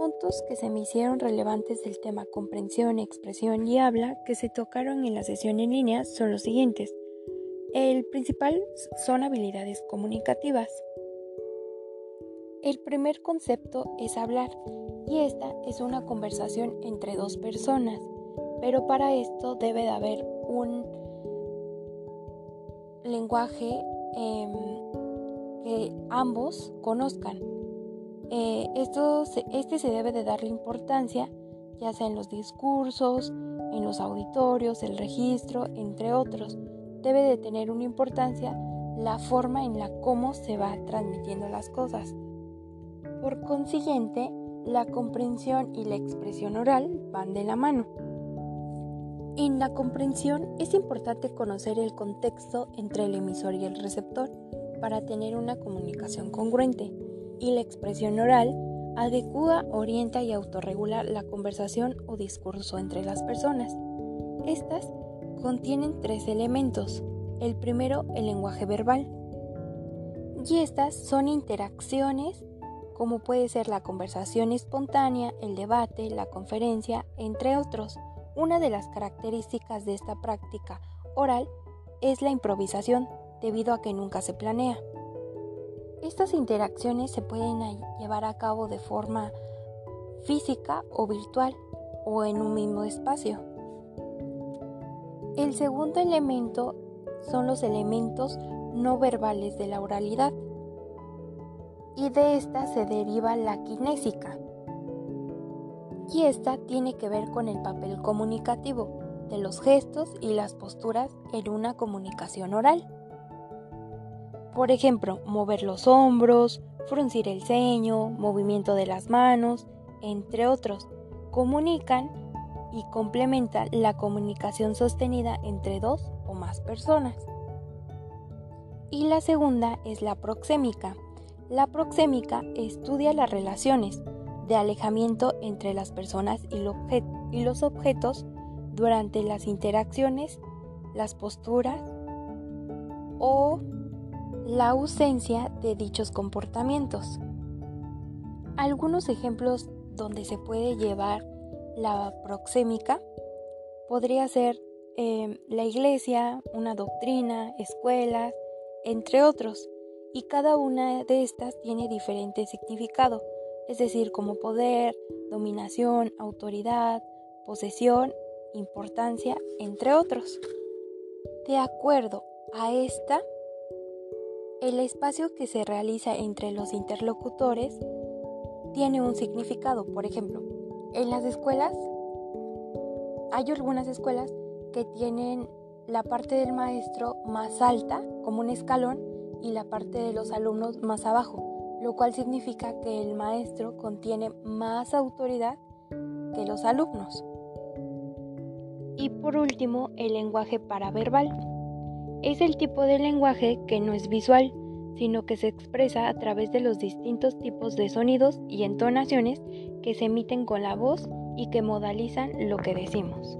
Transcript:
puntos que se me hicieron relevantes del tema comprensión, expresión y habla que se tocaron en la sesión en línea son los siguientes. El principal son habilidades comunicativas. El primer concepto es hablar y esta es una conversación entre dos personas, pero para esto debe de haber un lenguaje em, que ambos conozcan. Eh, esto este se debe de darle importancia ya sea en los discursos, en los auditorios, el registro, entre otros. Debe de tener una importancia la forma en la cómo se va transmitiendo las cosas. Por consiguiente, la comprensión y la expresión oral van de la mano. En la comprensión es importante conocer el contexto entre el emisor y el receptor para tener una comunicación congruente y la expresión oral adecua, orienta y autorregula la conversación o discurso entre las personas. Estas contienen tres elementos. El primero, el lenguaje verbal. Y estas son interacciones como puede ser la conversación espontánea, el debate, la conferencia, entre otros. Una de las características de esta práctica oral es la improvisación, debido a que nunca se planea. Estas interacciones se pueden llevar a cabo de forma física o virtual o en un mismo espacio. El segundo elemento son los elementos no verbales de la oralidad y de esta se deriva la kinésica. Y esta tiene que ver con el papel comunicativo de los gestos y las posturas en una comunicación oral. Por ejemplo, mover los hombros, fruncir el ceño, movimiento de las manos, entre otros, comunican y complementan la comunicación sostenida entre dos o más personas. Y la segunda es la proxémica. La proxémica estudia las relaciones de alejamiento entre las personas y, y los objetos durante las interacciones, las posturas o la ausencia de dichos comportamientos. Algunos ejemplos donde se puede llevar la proxémica podría ser em, la iglesia, una doctrina, escuelas, entre otros, y cada una de estas tiene diferente significado, es decir, como poder, dominación, autoridad, posesión, importancia, entre otros. De acuerdo a esta, el espacio que se realiza entre los interlocutores tiene un significado. Por ejemplo, en las escuelas hay algunas escuelas que tienen la parte del maestro más alta, como un escalón, y la parte de los alumnos más abajo, lo cual significa que el maestro contiene más autoridad que los alumnos. Y por último, el lenguaje paraverbal. Es el tipo de lenguaje que no es visual, sino que se expresa a través de los distintos tipos de sonidos y entonaciones que se emiten con la voz y que modalizan lo que decimos.